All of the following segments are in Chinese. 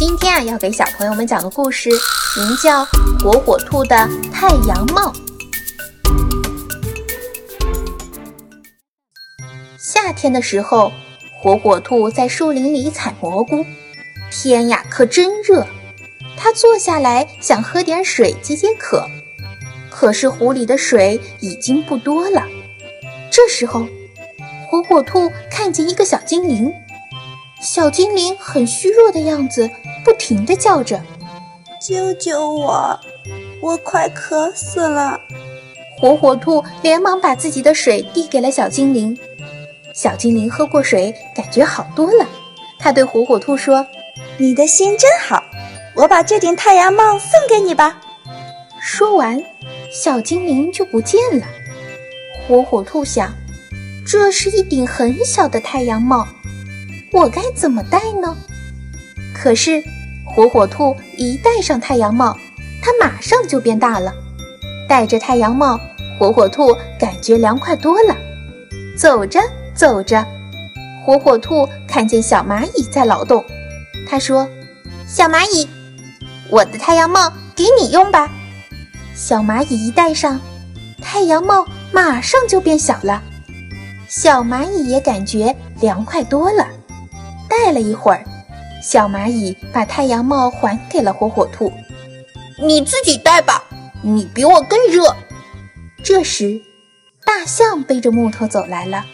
今天啊，要给小朋友们讲的故事名叫《火火兔的太阳帽》。夏天的时候，火火兔在树林里采蘑菇，天呀，可真热！它坐下来想喝点水解解渴，可是壶里的水已经不多了。这时候，火火兔看见一个小精灵，小精灵很虚弱的样子。不停地叫着：“救救我！我快渴死了！”火火兔连忙把自己的水递给了小精灵。小精灵喝过水，感觉好多了。他对火火兔说：“你的心真好，我把这顶太阳帽送给你吧。”说完，小精灵就不见了。火火兔想：“这是一顶很小的太阳帽，我该怎么戴呢？”可是，火火兔一戴上太阳帽，它马上就变大了。戴着太阳帽，火火兔感觉凉快多了。走着走着，火火兔看见小蚂蚁在劳动。他说：“小蚂蚁，我的太阳帽给你用吧。”小蚂蚁一戴上，太阳帽马上就变小了。小蚂蚁也感觉凉快多了。戴了一会儿。小蚂蚁把太阳帽还给了火火兔，你自己戴吧，你比我更热。这时，大象背着木头走来了，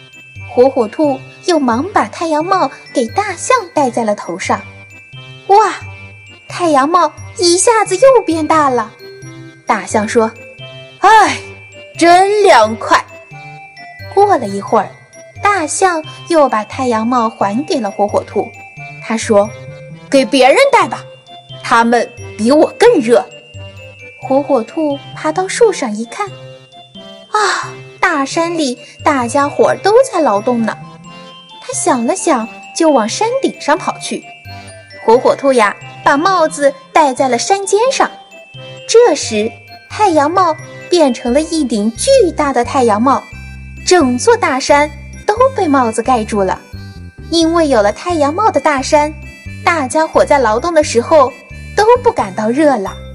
火火兔又忙把太阳帽给大象戴在了头上。哇，太阳帽一下子又变大了。大象说：“哎，真凉快。”过了一会儿，大象又把太阳帽还给了火火兔。他说：“给别人戴吧，他们比我更热。”火火兔爬到树上一看，啊，大山里大家伙都在劳动呢。他想了想，就往山顶上跑去。火火兔呀，把帽子戴在了山尖上。这时，太阳帽变成了一顶巨大的太阳帽，整座大山都被帽子盖住了。因为有了太阳帽的大山，大家伙在劳动的时候都不感到热了。